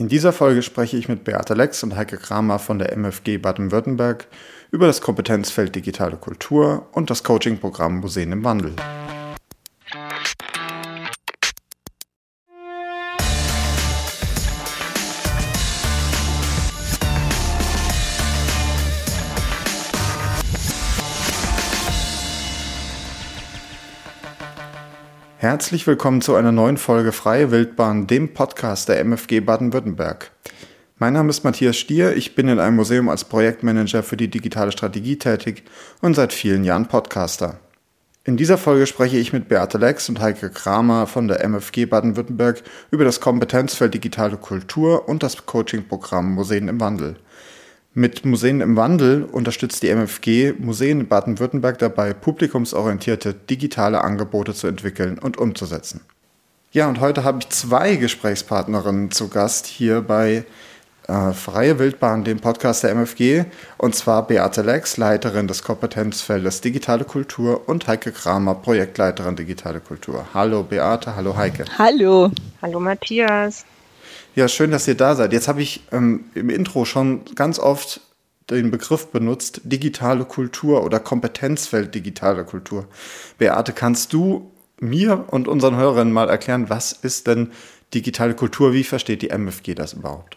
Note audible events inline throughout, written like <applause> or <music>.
In dieser Folge spreche ich mit Beate Lex und Heike Kramer von der MFG Baden-Württemberg über das Kompetenzfeld digitale Kultur und das Coaching-Programm Museen im Wandel. Herzlich willkommen zu einer neuen Folge Freie Wildbahn, dem Podcast der MFG Baden-Württemberg. Mein Name ist Matthias Stier, ich bin in einem Museum als Projektmanager für die digitale Strategie tätig und seit vielen Jahren Podcaster. In dieser Folge spreche ich mit Beate Lex und Heike Kramer von der MFG Baden-Württemberg über das Kompetenzfeld digitale Kultur und das Coaching-Programm Museen im Wandel. Mit Museen im Wandel unterstützt die MFG Museen in Baden-Württemberg dabei, publikumsorientierte digitale Angebote zu entwickeln und umzusetzen. Ja, und heute habe ich zwei Gesprächspartnerinnen zu Gast hier bei äh, Freie Wildbahn, dem Podcast der MFG, und zwar Beate Lex, Leiterin des Kompetenzfeldes Digitale Kultur und Heike Kramer, Projektleiterin Digitale Kultur. Hallo Beate, hallo Heike. Hallo. Hallo Matthias. Ja, schön, dass ihr da seid. Jetzt habe ich ähm, im Intro schon ganz oft den Begriff benutzt, digitale Kultur oder Kompetenzfeld digitale Kultur. Beate, kannst du mir und unseren Hörern mal erklären, was ist denn digitale Kultur? Wie versteht die MFG das überhaupt?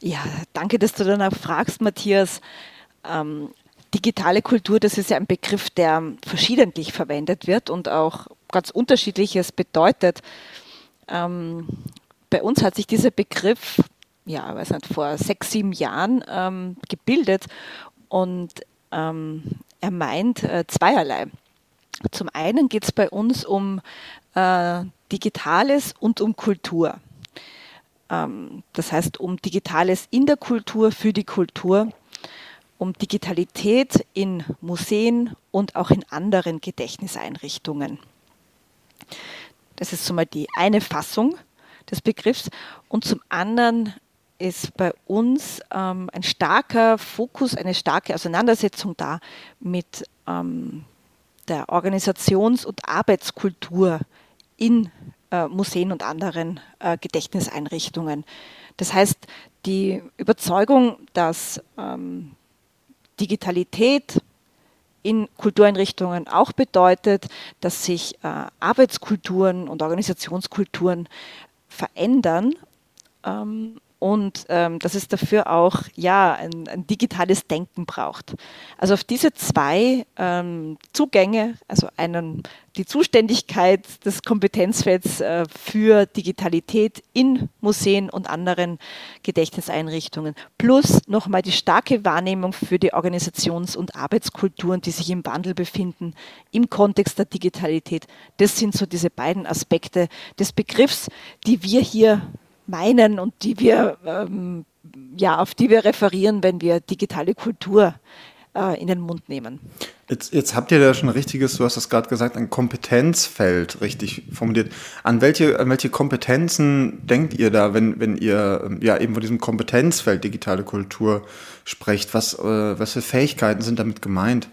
Ja, danke, dass du danach fragst, Matthias. Ähm, digitale Kultur, das ist ja ein Begriff, der verschiedentlich verwendet wird und auch ganz unterschiedliches bedeutet. Ähm, bei uns hat sich dieser Begriff, ja, weiß nicht, vor sechs, sieben Jahren ähm, gebildet und ähm, er meint äh, zweierlei. Zum einen geht es bei uns um äh, Digitales und um Kultur. Ähm, das heißt, um Digitales in der Kultur, für die Kultur, um Digitalität in Museen und auch in anderen Gedächtniseinrichtungen. Das ist zumal die eine Fassung des Begriffs. Und zum anderen ist bei uns ähm, ein starker Fokus, eine starke Auseinandersetzung da mit ähm, der Organisations- und Arbeitskultur in äh, Museen und anderen äh, Gedächtniseinrichtungen. Das heißt, die Überzeugung, dass ähm, Digitalität in Kultureinrichtungen auch bedeutet, dass sich äh, Arbeitskulturen und Organisationskulturen verändern. Ähm, und ähm, dass es dafür auch ja, ein, ein, digitales Denken braucht. Also auf diese zwei ähm, Zugänge, also einen, die Zuständigkeit des Kompetenzfelds äh, für Digitalität in Museen und anderen Gedächtniseinrichtungen, plus nochmal die starke Wahrnehmung für die Organisations- und Arbeitskulturen, die sich im Wandel befinden, im Kontext der Digitalität. Das sind so diese beiden Aspekte des Begriffs, die wir hier meinen und die wir, ähm, ja, auf die wir referieren, wenn wir digitale Kultur äh, in den Mund nehmen. Jetzt, jetzt habt ihr da schon ein richtiges, du hast das gerade gesagt, ein Kompetenzfeld richtig formuliert. An welche, an welche Kompetenzen denkt ihr da, wenn, wenn ihr ähm, ja eben von diesem Kompetenzfeld digitale Kultur sprecht? Was, äh, was für Fähigkeiten sind damit gemeint?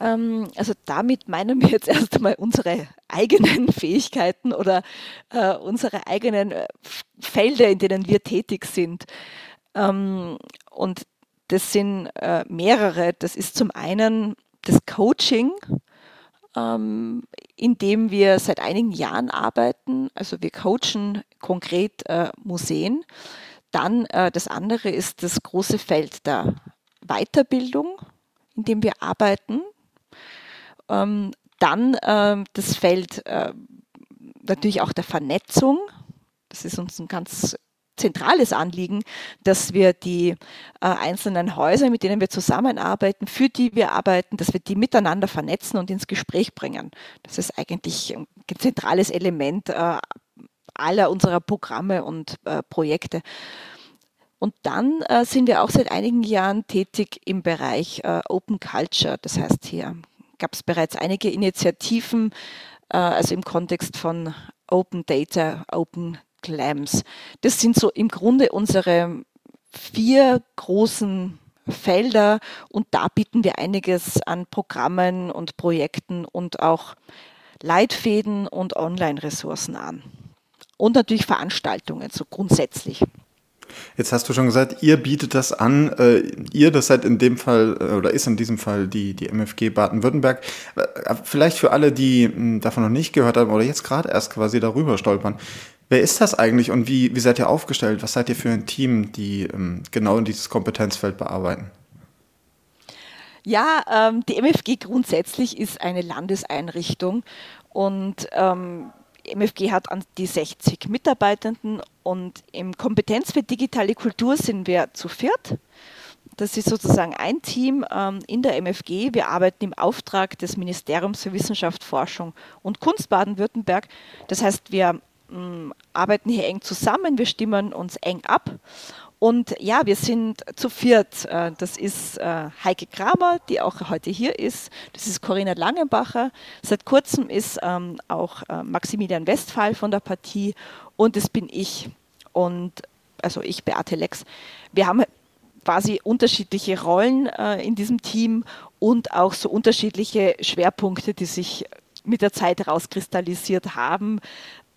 Ähm, also damit meinen wir jetzt <laughs> erst einmal unsere eigenen Fähigkeiten oder äh, unsere eigenen äh, Felder, in denen wir tätig sind. Ähm, und das sind äh, mehrere. Das ist zum einen das Coaching, ähm, in dem wir seit einigen Jahren arbeiten. Also wir coachen konkret Museen. Dann das andere ist das große Feld der Weiterbildung, in dem wir arbeiten. Ähm, dann ähm, das Feld äh, natürlich auch der Vernetzung. Das ist uns ein ganz zentrales Anliegen, dass wir die äh, einzelnen Häuser, mit denen wir zusammenarbeiten, für die wir arbeiten, dass wir die miteinander vernetzen und ins Gespräch bringen. Das ist eigentlich ein zentrales Element äh, aller unserer Programme und äh, Projekte. Und dann äh, sind wir auch seit einigen Jahren tätig im Bereich äh, Open Culture. Das heißt, hier gab es bereits einige Initiativen, äh, also im Kontext von Open Data, Open Clams. Das sind so im Grunde unsere vier großen Felder und da bieten wir einiges an Programmen und Projekten und auch Leitfäden und Online-Ressourcen an. und natürlich Veranstaltungen, so grundsätzlich. Jetzt hast du schon gesagt, ihr bietet das an. Äh, ihr, das seid in dem Fall äh, oder ist in diesem Fall die, die MFG Baden-Württemberg. Äh, vielleicht für alle, die hm, davon noch nicht gehört haben oder jetzt gerade erst quasi darüber stolpern. Wer ist das eigentlich und wie, wie seid ihr aufgestellt? Was seid ihr für ein Team, die ähm, genau in dieses Kompetenzfeld bearbeiten? Ja, ähm, die MFG grundsätzlich ist eine Landeseinrichtung und ähm, MFG hat an die 60 Mitarbeitenden und im Kompetenz für digitale Kultur sind wir zu viert. Das ist sozusagen ein Team ähm, in der MFG. Wir arbeiten im Auftrag des Ministeriums für Wissenschaft, Forschung und Kunst Baden-Württemberg. Das heißt, wir mh, arbeiten hier eng zusammen, wir stimmen uns eng ab und ja, wir sind zu viert. Äh, das ist äh, Heike Kramer, die auch heute hier ist. Das ist Corinna Langenbacher. Seit kurzem ist ähm, auch äh, Maximilian Westphal von der Partie und das bin ich. Und also ich, Beate Lex. Wir haben quasi unterschiedliche Rollen in diesem Team und auch so unterschiedliche Schwerpunkte, die sich mit der Zeit herauskristallisiert haben.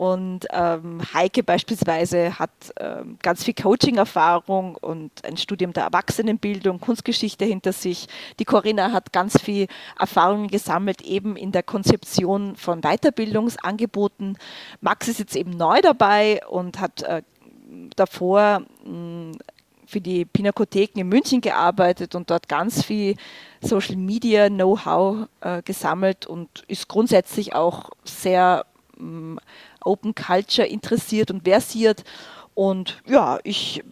Und ähm, Heike beispielsweise hat ähm, ganz viel Coaching-Erfahrung und ein Studium der Erwachsenenbildung, Kunstgeschichte hinter sich. Die Corinna hat ganz viel Erfahrungen gesammelt, eben in der Konzeption von Weiterbildungsangeboten. Max ist jetzt eben neu dabei und hat äh, davor mh, für die Pinakotheken in München gearbeitet und dort ganz viel Social Media Know-how äh, gesammelt und ist grundsätzlich auch sehr mh, Open Culture interessiert und versiert. Und ja, ich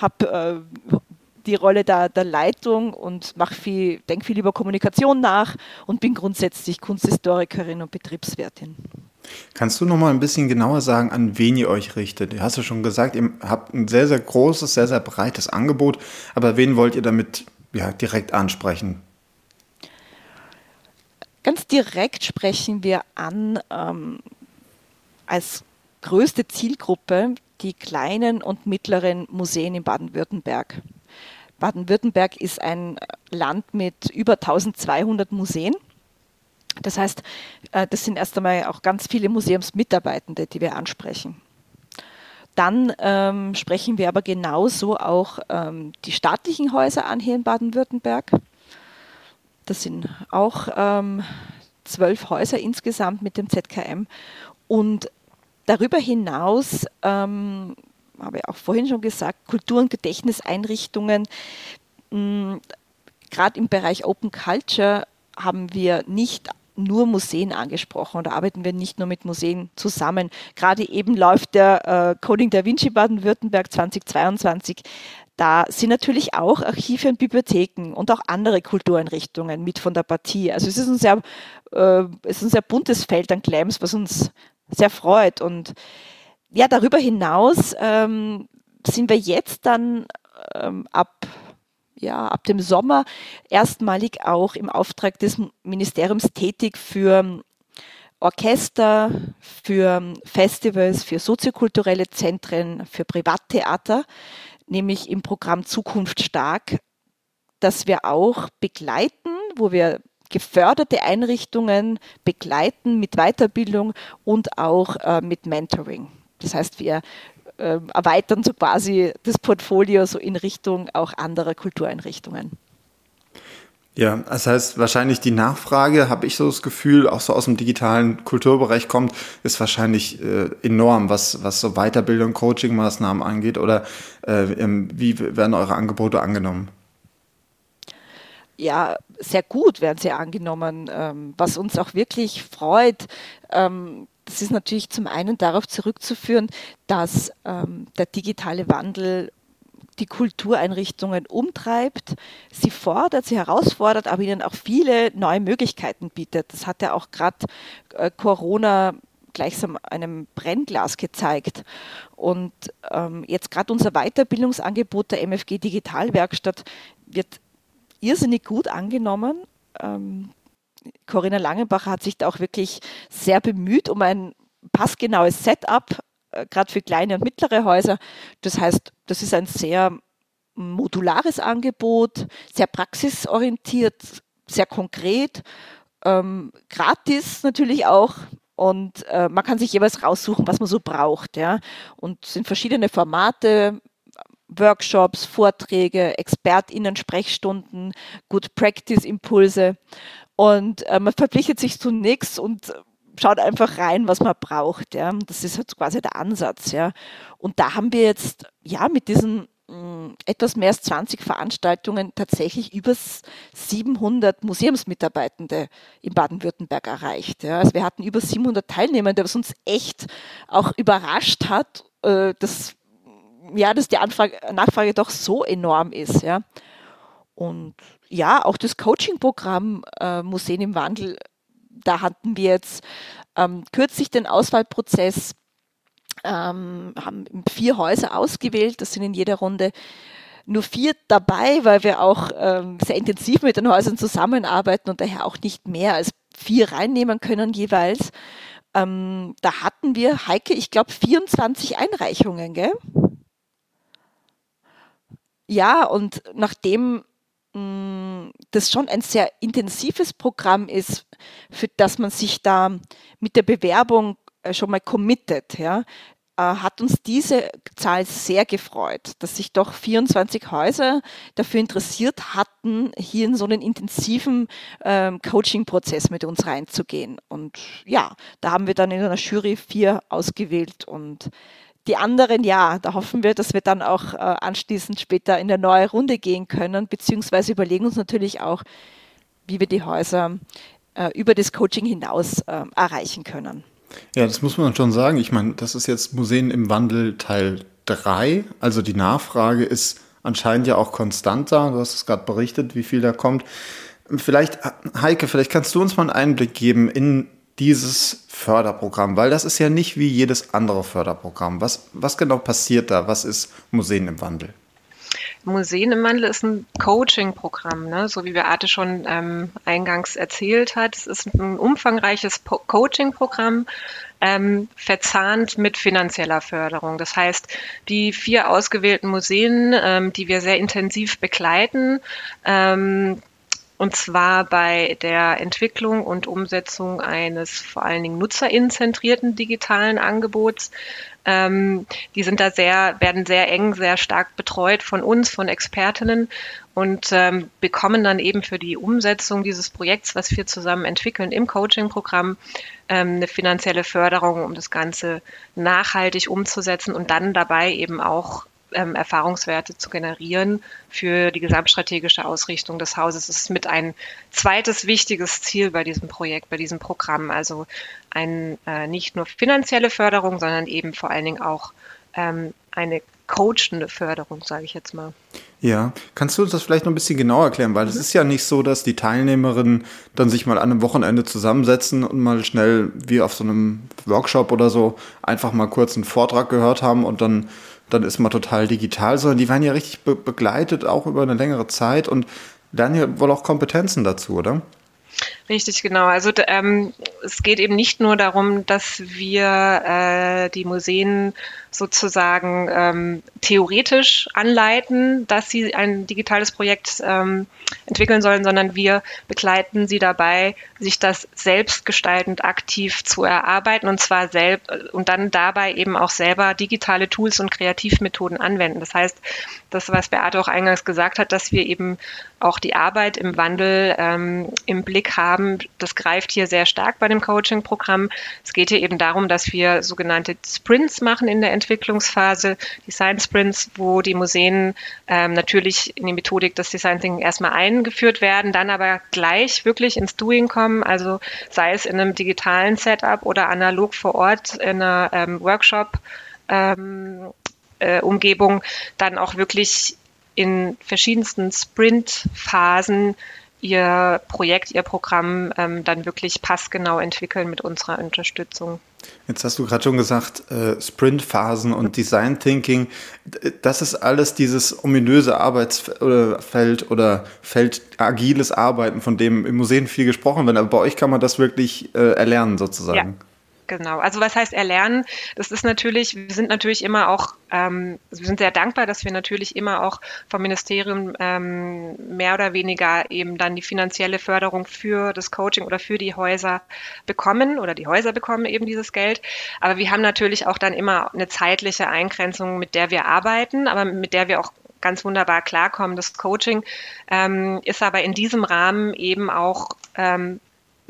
habe äh, die Rolle der, der Leitung und mache viel, denke viel über Kommunikation nach und bin grundsätzlich Kunsthistorikerin und Betriebswirtin. Kannst du noch mal ein bisschen genauer sagen, an wen ihr euch richtet? Du hast ja schon gesagt, ihr habt ein sehr, sehr großes, sehr, sehr breites Angebot, aber wen wollt ihr damit ja, direkt ansprechen? Ganz direkt sprechen wir an ähm, als größte Zielgruppe die kleinen und mittleren Museen in Baden-Württemberg. Baden-Württemberg ist ein Land mit über 1200 Museen. Das heißt, äh, das sind erst einmal auch ganz viele Museumsmitarbeitende, die wir ansprechen. Dann ähm, sprechen wir aber genauso auch ähm, die staatlichen Häuser an hier in Baden-Württemberg. Das sind auch ähm, zwölf Häuser insgesamt mit dem ZKM. Und Darüber hinaus, ähm, habe ich auch vorhin schon gesagt, Kultur- und Gedächtniseinrichtungen, gerade im Bereich Open Culture haben wir nicht nur Museen angesprochen oder arbeiten wir nicht nur mit Museen zusammen. Gerade eben läuft der äh, Coding Da Vinci Baden-Württemberg 2022. Da sind natürlich auch Archive und Bibliotheken und auch andere Kultureinrichtungen mit von der Partie. Also es ist ein sehr, äh, es ist ein sehr buntes Feld an Claims, was uns sehr freut. Und ja, darüber hinaus ähm, sind wir jetzt dann ähm, ab ja, ab dem Sommer erstmalig auch im Auftrag des Ministeriums tätig für Orchester, für Festivals, für soziokulturelle Zentren, für Privattheater, nämlich im Programm Zukunft stark, das wir auch begleiten, wo wir geförderte Einrichtungen begleiten mit Weiterbildung und auch äh, mit Mentoring. Das heißt, wir äh, erweitern so quasi das Portfolio so in Richtung auch anderer Kultureinrichtungen. Ja, das heißt, wahrscheinlich die Nachfrage, habe ich so das Gefühl, auch so aus dem digitalen Kulturbereich kommt, ist wahrscheinlich äh, enorm, was, was so Weiterbildung, Coaching-Maßnahmen angeht. Oder äh, wie werden eure Angebote angenommen? Ja, sehr gut werden sie angenommen, ähm, was uns auch wirklich freut. Ähm, das ist natürlich zum einen darauf zurückzuführen, dass ähm, der digitale Wandel die Kultureinrichtungen umtreibt, sie fordert, sie herausfordert, aber ihnen auch viele neue Möglichkeiten bietet. Das hat ja auch gerade äh, Corona gleichsam einem Brennglas gezeigt. Und ähm, jetzt gerade unser Weiterbildungsangebot der MFG Digitalwerkstatt wird irrsinnig gut angenommen. Ähm, Corinna Langenbacher hat sich da auch wirklich sehr bemüht um ein passgenaues Setup, äh, gerade für kleine und mittlere Häuser. Das heißt, das ist ein sehr modulares Angebot, sehr praxisorientiert, sehr konkret, ähm, gratis natürlich auch und äh, man kann sich jeweils raussuchen, was man so braucht. Ja? Und es sind verschiedene Formate, Workshops, Vorträge, ExpertInnen, Sprechstunden, Good Practice Impulse. Und äh, man verpflichtet sich zu nichts und schaut einfach rein, was man braucht. Ja. Das ist halt quasi der Ansatz. Ja. Und da haben wir jetzt ja mit diesen mh, etwas mehr als 20 Veranstaltungen tatsächlich über 700 Museumsmitarbeitende in Baden-Württemberg erreicht. Ja. Also wir hatten über 700 Teilnehmende, was uns echt auch überrascht hat, äh, dass, ja, dass die Anfrage, Nachfrage doch so enorm ist. Ja. Und ja, auch das Coaching-Programm äh, Museen im Wandel da hatten wir jetzt ähm, kürzlich den Auswahlprozess, ähm, haben vier Häuser ausgewählt, das sind in jeder Runde nur vier dabei, weil wir auch ähm, sehr intensiv mit den Häusern zusammenarbeiten und daher auch nicht mehr als vier reinnehmen können jeweils. Ähm, da hatten wir, Heike, ich glaube 24 Einreichungen, gell? Ja, und nachdem das schon ein sehr intensives Programm ist, für das man sich da mit der Bewerbung äh, schon mal committet, ja, äh, hat uns diese Zahl sehr gefreut, dass sich doch 24 Häuser dafür interessiert hatten, hier in so einen intensiven ähm, Coaching-Prozess mit uns reinzugehen. Und ja, da haben wir dann in einer Jury vier ausgewählt und die anderen, ja, da hoffen wir, dass wir dann auch äh, anschließend später in eine neue Runde gehen können, beziehungsweise überlegen uns natürlich auch, wie wir die Häuser äh, über das Coaching hinaus äh, erreichen können. Ja, das muss man schon sagen. Ich meine, das ist jetzt Museen im Wandel Teil 3. Also die Nachfrage ist anscheinend ja auch konstant da. Du hast es gerade berichtet, wie viel da kommt. Vielleicht, Heike, vielleicht kannst du uns mal einen Einblick geben in dieses Förderprogramm? Weil das ist ja nicht wie jedes andere Förderprogramm. Was, was genau passiert da? Was ist Museen im Wandel? Museen im Wandel ist ein Coaching-Programm, ne? so wie Beate schon ähm, eingangs erzählt hat. Es ist ein umfangreiches Coaching-Programm, ähm, verzahnt mit finanzieller Förderung. Das heißt, die vier ausgewählten Museen, ähm, die wir sehr intensiv begleiten, ähm, und zwar bei der Entwicklung und Umsetzung eines vor allen Dingen nutzerinnenzentrierten digitalen Angebots. Ähm, die sind da sehr, werden sehr eng, sehr stark betreut von uns, von Expertinnen und ähm, bekommen dann eben für die Umsetzung dieses Projekts, was wir zusammen entwickeln im Coaching-Programm, ähm, eine finanzielle Förderung, um das Ganze nachhaltig umzusetzen und dann dabei eben auch ähm, Erfahrungswerte zu generieren für die gesamtstrategische Ausrichtung des Hauses. Das ist mit ein zweites wichtiges Ziel bei diesem Projekt, bei diesem Programm. Also ein, äh, nicht nur finanzielle Förderung, sondern eben vor allen Dingen auch ähm, eine coachende Förderung, sage ich jetzt mal. Ja, kannst du das vielleicht noch ein bisschen genauer erklären? Weil es mhm. ist ja nicht so, dass die Teilnehmerinnen dann sich mal an einem Wochenende zusammensetzen und mal schnell wie auf so einem Workshop oder so einfach mal kurz einen Vortrag gehört haben und dann dann ist man total digital, sondern die werden ja richtig be begleitet, auch über eine längere Zeit und lernen ja wohl auch Kompetenzen dazu, oder? Richtig, genau. Also ähm, es geht eben nicht nur darum, dass wir äh, die Museen sozusagen ähm, theoretisch anleiten, dass sie ein digitales Projekt ähm, entwickeln sollen, sondern wir begleiten sie dabei, sich das selbstgestaltend aktiv zu erarbeiten und zwar selbst und dann dabei eben auch selber digitale Tools und Kreativmethoden anwenden. Das heißt, das, was Beate auch eingangs gesagt hat, dass wir eben auch die Arbeit im Wandel ähm, im Blick haben, das greift hier sehr stark bei dem Coaching-Programm. Es geht hier eben darum, dass wir sogenannte Sprints machen in der Entwicklungsphase, Design Sprints, wo die Museen ähm, natürlich in die Methodik des Design Thinking erstmal eingeführt werden, dann aber gleich wirklich ins Doing kommen, also sei es in einem digitalen Setup oder analog vor Ort in einer ähm, Workshop. Ähm, äh, Umgebung dann auch wirklich in verschiedensten Sprint-Phasen ihr Projekt, ihr Programm ähm, dann wirklich passgenau entwickeln mit unserer Unterstützung. Jetzt hast du gerade schon gesagt, äh, Sprint-Phasen und Design Thinking, das ist alles dieses ominöse Arbeitsfeld oder Feld agiles Arbeiten, von dem im Museen viel gesprochen wird. Aber bei euch kann man das wirklich äh, erlernen sozusagen. Ja. Genau. Also was heißt erlernen? Das ist natürlich, wir sind natürlich immer auch, ähm, wir sind sehr dankbar, dass wir natürlich immer auch vom Ministerium ähm, mehr oder weniger eben dann die finanzielle Förderung für das Coaching oder für die Häuser bekommen oder die Häuser bekommen eben dieses Geld. Aber wir haben natürlich auch dann immer eine zeitliche Eingrenzung, mit der wir arbeiten, aber mit der wir auch ganz wunderbar klarkommen. Das Coaching ähm, ist aber in diesem Rahmen eben auch ähm,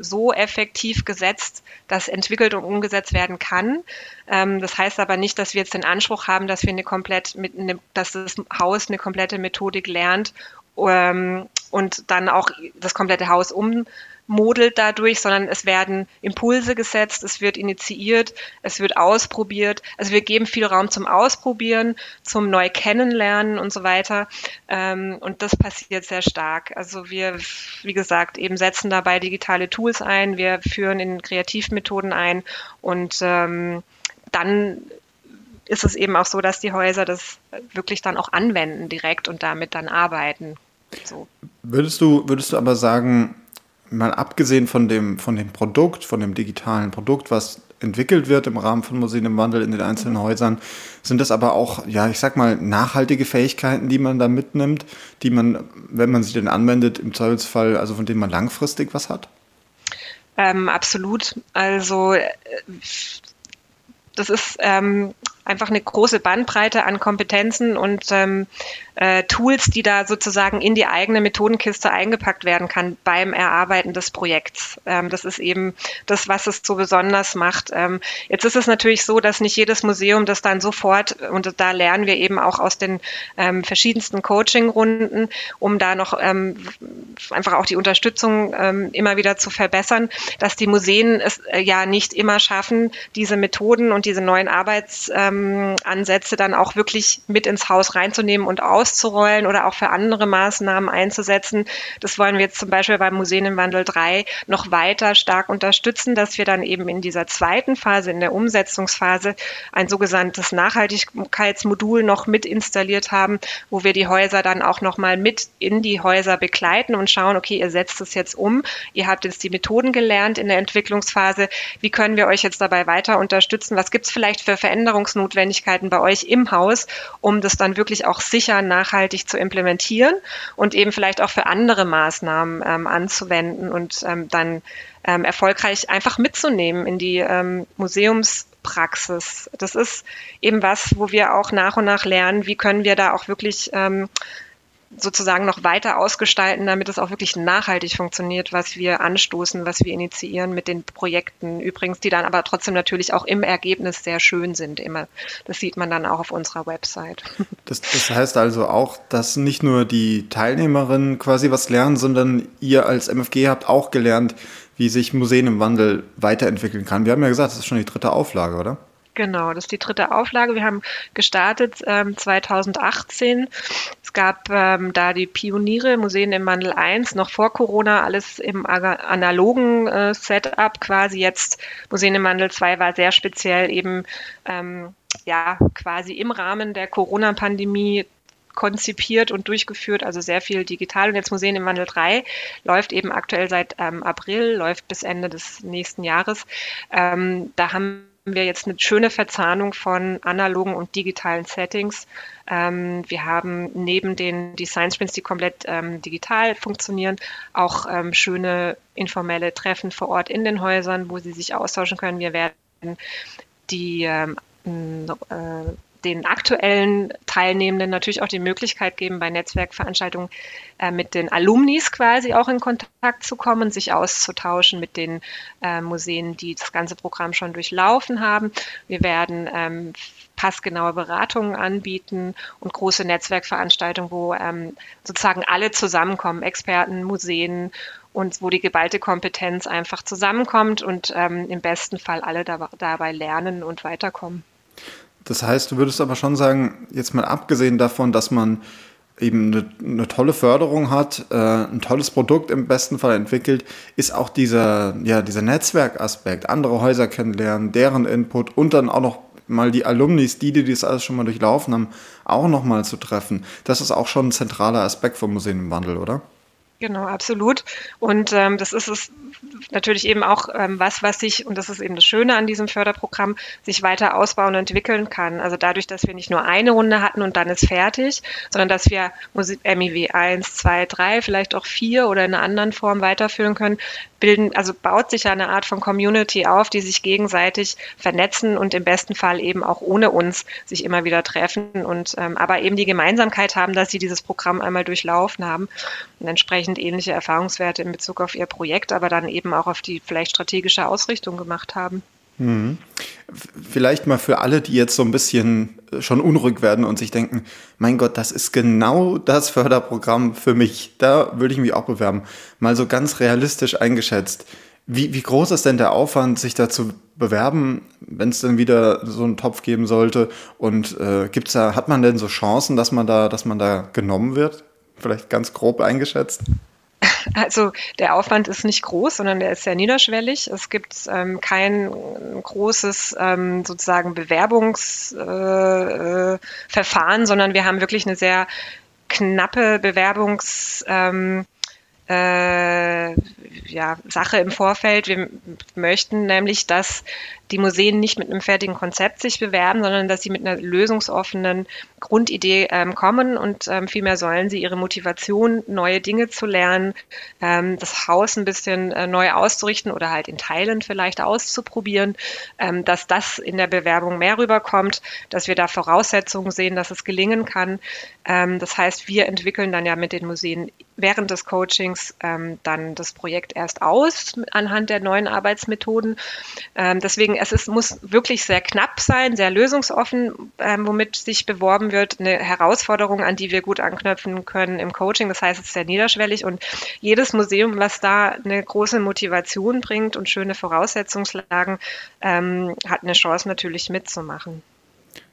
so effektiv gesetzt, dass entwickelt und umgesetzt werden kann. Ähm, das heißt aber nicht, dass wir jetzt den Anspruch haben, dass wir eine komplett mit eine, dass das Haus eine komplette Methodik lernt ähm, und dann auch das komplette Haus um modelt dadurch, sondern es werden Impulse gesetzt, es wird initiiert, es wird ausprobiert. Also wir geben viel Raum zum Ausprobieren, zum neu kennenlernen und so weiter. Ähm, und das passiert sehr stark. Also wir, wie gesagt, eben setzen dabei digitale Tools ein, wir führen in Kreativmethoden ein und ähm, dann ist es eben auch so, dass die Häuser das wirklich dann auch anwenden direkt und damit dann arbeiten. So. Würdest du, würdest du aber sagen, mal abgesehen von dem, von dem Produkt, von dem digitalen Produkt, was entwickelt wird im Rahmen von Museen im Wandel in den einzelnen Häusern, sind das aber auch, ja, ich sag mal, nachhaltige Fähigkeiten, die man da mitnimmt, die man, wenn man sie denn anwendet, im Zweifelsfall, also von denen man langfristig was hat? Ähm, absolut. Also äh, das ist ähm, einfach eine große Bandbreite an Kompetenzen und ähm, äh, Tools, die da sozusagen in die eigene Methodenkiste eingepackt werden kann beim Erarbeiten des Projekts. Ähm, das ist eben das, was es so besonders macht. Ähm, jetzt ist es natürlich so, dass nicht jedes Museum das dann sofort, und da lernen wir eben auch aus den ähm, verschiedensten Coaching-Runden, um da noch ähm, einfach auch die Unterstützung ähm, immer wieder zu verbessern, dass die Museen es äh, ja nicht immer schaffen, diese Methoden und diese neuen Arbeitsansätze dann auch wirklich mit ins Haus reinzunehmen und aus auszurollen oder auch für andere Maßnahmen einzusetzen. Das wollen wir jetzt zum Beispiel beim Museen im Wandel 3 noch weiter stark unterstützen, dass wir dann eben in dieser zweiten Phase, in der Umsetzungsphase, ein sogenanntes Nachhaltigkeitsmodul noch mit installiert haben, wo wir die Häuser dann auch nochmal mit in die Häuser begleiten und schauen, okay, ihr setzt es jetzt um, ihr habt jetzt die Methoden gelernt in der Entwicklungsphase, wie können wir euch jetzt dabei weiter unterstützen, was gibt es vielleicht für Veränderungsnotwendigkeiten bei euch im Haus, um das dann wirklich auch sicher nachhaltig zu implementieren und eben vielleicht auch für andere Maßnahmen ähm, anzuwenden und ähm, dann ähm, erfolgreich einfach mitzunehmen in die ähm, Museumspraxis. Das ist eben was, wo wir auch nach und nach lernen, wie können wir da auch wirklich ähm, sozusagen noch weiter ausgestalten, damit es auch wirklich nachhaltig funktioniert, was wir anstoßen, was wir initiieren mit den Projekten. Übrigens, die dann aber trotzdem natürlich auch im Ergebnis sehr schön sind immer. Das sieht man dann auch auf unserer Website. <laughs> Das, das heißt also auch, dass nicht nur die Teilnehmerinnen quasi was lernen, sondern ihr als MFG habt auch gelernt, wie sich Museen im Wandel weiterentwickeln kann. Wir haben ja gesagt, das ist schon die dritte Auflage, oder? Genau, das ist die dritte Auflage. Wir haben gestartet ähm, 2018. Es gab ähm, da die Pioniere Museen im Wandel 1, noch vor Corona, alles im analogen äh, Setup quasi. Jetzt Museen im Wandel 2 war sehr speziell eben ähm, ja quasi im Rahmen der Corona-Pandemie konzipiert und durchgeführt, also sehr viel digital. Und jetzt Museen im Wandel 3 läuft eben aktuell seit ähm, April, läuft bis Ende des nächsten Jahres. Ähm, da haben wir jetzt eine schöne Verzahnung von analogen und digitalen Settings. Ähm, wir haben neben den Design Sprints, die komplett ähm, digital funktionieren, auch ähm, schöne informelle Treffen vor Ort in den Häusern, wo sie sich austauschen können. Wir werden die ähm, äh, den aktuellen Teilnehmenden natürlich auch die Möglichkeit geben, bei Netzwerkveranstaltungen äh, mit den Alumnis quasi auch in Kontakt zu kommen, sich auszutauschen mit den äh, Museen, die das ganze Programm schon durchlaufen haben. Wir werden ähm, passgenaue Beratungen anbieten und große Netzwerkveranstaltungen, wo ähm, sozusagen alle zusammenkommen, Experten, Museen und wo die geballte Kompetenz einfach zusammenkommt und ähm, im besten Fall alle da, dabei lernen und weiterkommen. Das heißt, du würdest aber schon sagen, jetzt mal abgesehen davon, dass man eben eine, eine tolle Förderung hat, äh, ein tolles Produkt im besten Fall entwickelt, ist auch dieser, ja, dieser Netzwerkaspekt, andere Häuser kennenlernen, deren Input und dann auch noch mal die Alumnis, die, die das alles schon mal durchlaufen haben, auch noch mal zu treffen. Das ist auch schon ein zentraler Aspekt vom Museum im Wandel, oder? Genau, absolut. Und ähm, das ist es natürlich eben auch ähm, was, was sich, und das ist eben das Schöne an diesem Förderprogramm, sich weiter ausbauen und entwickeln kann. Also dadurch, dass wir nicht nur eine Runde hatten und dann ist fertig, sondern dass wir MIW 1, 2, 3, vielleicht auch 4 oder in einer anderen Form weiterführen können, bilden, also baut sich ja eine Art von Community auf, die sich gegenseitig vernetzen und im besten Fall eben auch ohne uns sich immer wieder treffen und ähm, aber eben die Gemeinsamkeit haben, dass sie dieses Programm einmal durchlaufen haben und entsprechend ähnliche Erfahrungswerte in Bezug auf ihr Projekt, aber dann eben auch auf die vielleicht strategische Ausrichtung gemacht haben. Mhm. Vielleicht mal für alle, die jetzt so ein bisschen schon unruhig werden und sich denken, mein Gott, das ist genau das Förderprogramm für mich. Da würde ich mich auch bewerben. Mal so ganz realistisch eingeschätzt. Wie, wie groß ist denn der Aufwand, sich da zu bewerben, wenn es dann wieder so einen Topf geben sollte? Und äh, gibt's da, hat man denn so Chancen, dass man da, dass man da genommen wird? Vielleicht ganz grob eingeschätzt? Also der Aufwand ist nicht groß, sondern der ist sehr niederschwellig. Es gibt ähm, kein großes ähm, sozusagen Bewerbungsverfahren, äh, äh, sondern wir haben wirklich eine sehr knappe Bewerbungs ähm, äh, ja, Sache im Vorfeld. Wir möchten nämlich, dass die Museen nicht mit einem fertigen Konzept sich bewerben, sondern dass sie mit einer lösungsoffenen Grundidee ähm, kommen und ähm, vielmehr sollen sie ihre Motivation, neue Dinge zu lernen, ähm, das Haus ein bisschen äh, neu auszurichten oder halt in Teilen vielleicht auszuprobieren, ähm, dass das in der Bewerbung mehr rüberkommt, dass wir da Voraussetzungen sehen, dass es gelingen kann. Ähm, das heißt, wir entwickeln dann ja mit den Museen während des Coachings ähm, dann das Projekt erst aus anhand der neuen Arbeitsmethoden. deswegen es ist, muss wirklich sehr knapp sein, sehr lösungsoffen, ähm, womit sich beworben wird. Eine Herausforderung, an die wir gut anknüpfen können im Coaching. Das heißt, es ist sehr niederschwellig und jedes Museum, was da eine große Motivation bringt und schöne Voraussetzungslagen, ähm, hat eine Chance natürlich mitzumachen.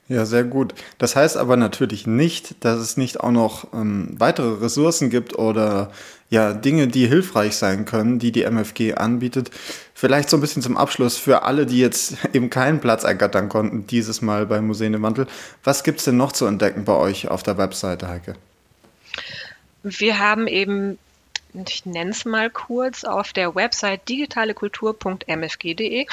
Ja, sehr gut. Das heißt aber natürlich nicht, dass es nicht auch noch ähm, weitere Ressourcen gibt oder ja Dinge, die hilfreich sein können, die die MFG anbietet. Vielleicht so ein bisschen zum Abschluss für alle, die jetzt <laughs> eben keinen Platz ergattern konnten dieses Mal beim Museen im Wandel. Was gibt's denn noch zu entdecken bei euch auf der Webseite, Heike? Wir haben eben ich nenne es mal kurz, auf der Website digitalekultur.mfg.de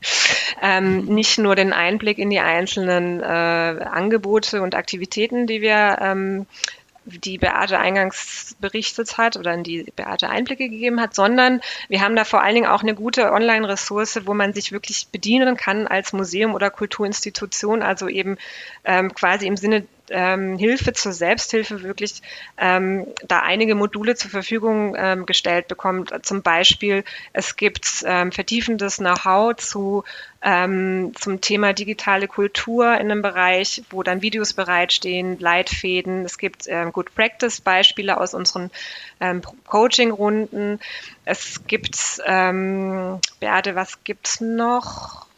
<laughs> ähm, nicht nur den Einblick in die einzelnen äh, Angebote und Aktivitäten, die wir ähm, die Beate eingangs berichtet hat oder in die Beate Einblicke gegeben hat, sondern wir haben da vor allen Dingen auch eine gute Online-Ressource, wo man sich wirklich bedienen kann als Museum oder Kulturinstitution, also eben ähm, quasi im Sinne ähm, Hilfe zur Selbsthilfe wirklich ähm, da einige Module zur Verfügung ähm, gestellt bekommt. Zum Beispiel, es gibt ähm, vertiefendes Know-how zu ähm, zum Thema digitale Kultur in einem Bereich, wo dann Videos bereitstehen, Leitfäden. Es gibt ähm, Good Practice Beispiele aus unseren ähm, Coaching-Runden. Es gibt, Beate, was gibt's noch?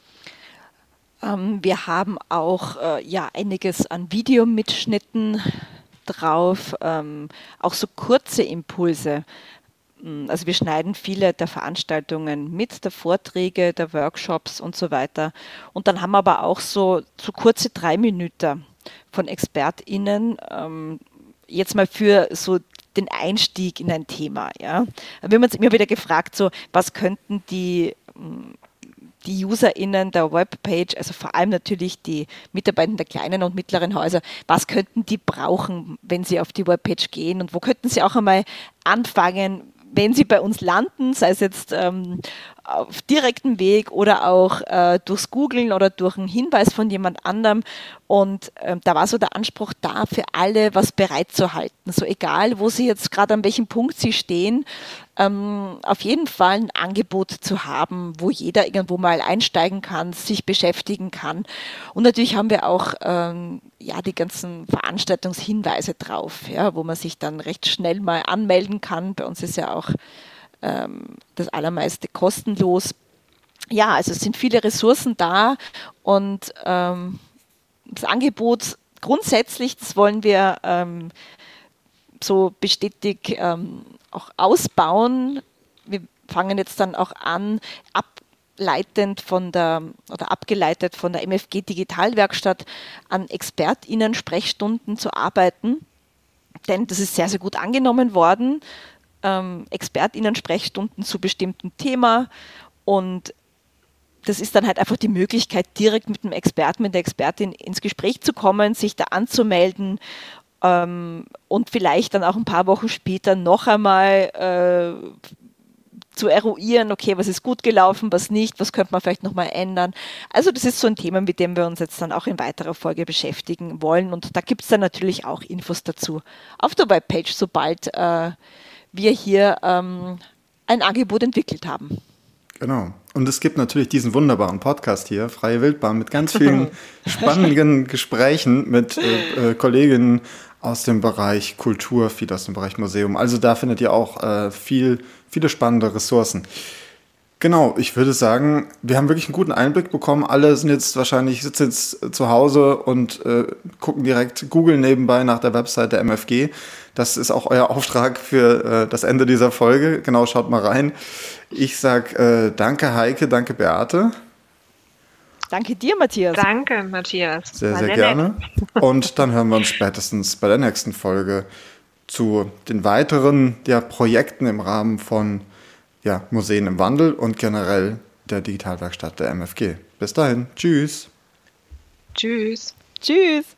Ähm, wir haben auch äh, ja einiges an Videomitschnitten drauf, ähm, auch so kurze Impulse. Hm, also wir schneiden viele der Veranstaltungen mit, der Vorträge, der Workshops und so weiter. Und dann haben wir aber auch so, so kurze drei Minuten von ExpertInnen, ähm, jetzt mal für so den Einstieg in ein Thema. Ja. Wir haben uns immer wieder gefragt, so, was könnten die hm, die UserInnen der Webpage, also vor allem natürlich die Mitarbeiter der kleinen und mittleren Häuser, was könnten die brauchen, wenn sie auf die Webpage gehen? Und wo könnten sie auch einmal anfangen, wenn sie bei uns landen, sei es jetzt ähm, auf direktem Weg oder auch äh, durchs Googlen oder durch einen Hinweis von jemand anderem. Und ähm, da war so der Anspruch da, für alle was bereitzuhalten. So egal, wo sie jetzt gerade an welchem Punkt sie stehen, ähm, auf jeden Fall ein Angebot zu haben, wo jeder irgendwo mal einsteigen kann, sich beschäftigen kann. Und natürlich haben wir auch ähm, ja die ganzen Veranstaltungshinweise drauf, ja, wo man sich dann recht schnell mal anmelden kann. Bei uns ist ja auch ähm, das allermeiste kostenlos. Ja, also es sind viele Ressourcen da und ähm, das Angebot grundsätzlich, das wollen wir ähm, so bestätigt ähm, auch ausbauen. Wir fangen jetzt dann auch an, ableitend von der oder abgeleitet von der MFG Digitalwerkstatt an ExpertInnen Sprechstunden zu arbeiten. Denn das ist sehr, sehr gut angenommen worden ähm, ExpertInnen-Sprechstunden zu bestimmten Thema und das ist dann halt einfach die Möglichkeit, direkt mit dem Experten, mit der Expertin ins Gespräch zu kommen, sich da anzumelden ähm, und vielleicht dann auch ein paar Wochen später noch einmal äh, zu eruieren, okay, was ist gut gelaufen, was nicht, was könnte man vielleicht nochmal ändern. Also das ist so ein Thema, mit dem wir uns jetzt dann auch in weiterer Folge beschäftigen wollen und da gibt es dann natürlich auch Infos dazu auf der Webpage, sobald äh, wir hier ähm, ein Angebot entwickelt haben. Genau. Und es gibt natürlich diesen wunderbaren Podcast hier, Freie Wildbahn, mit ganz vielen <laughs> spannenden Gesprächen mit äh, äh, Kolleginnen aus dem Bereich Kultur, viel aus dem Bereich Museum. Also da findet ihr auch äh, viel, viele spannende Ressourcen. Genau, ich würde sagen, wir haben wirklich einen guten Einblick bekommen. Alle sind jetzt wahrscheinlich, sitzen jetzt zu Hause und äh, gucken direkt Google nebenbei nach der Website der MFG. Das ist auch euer Auftrag für äh, das Ende dieser Folge. Genau, schaut mal rein. Ich sag äh, danke Heike, danke Beate. Danke dir, Matthias. Danke, Matthias. Sehr, sehr gerne. <laughs> Und dann hören wir uns spätestens bei der nächsten Folge zu den weiteren ja, Projekten im Rahmen von ja, Museen im Wandel und generell der Digitalwerkstatt der MFG. Bis dahin. Tschüss. Tschüss. Tschüss.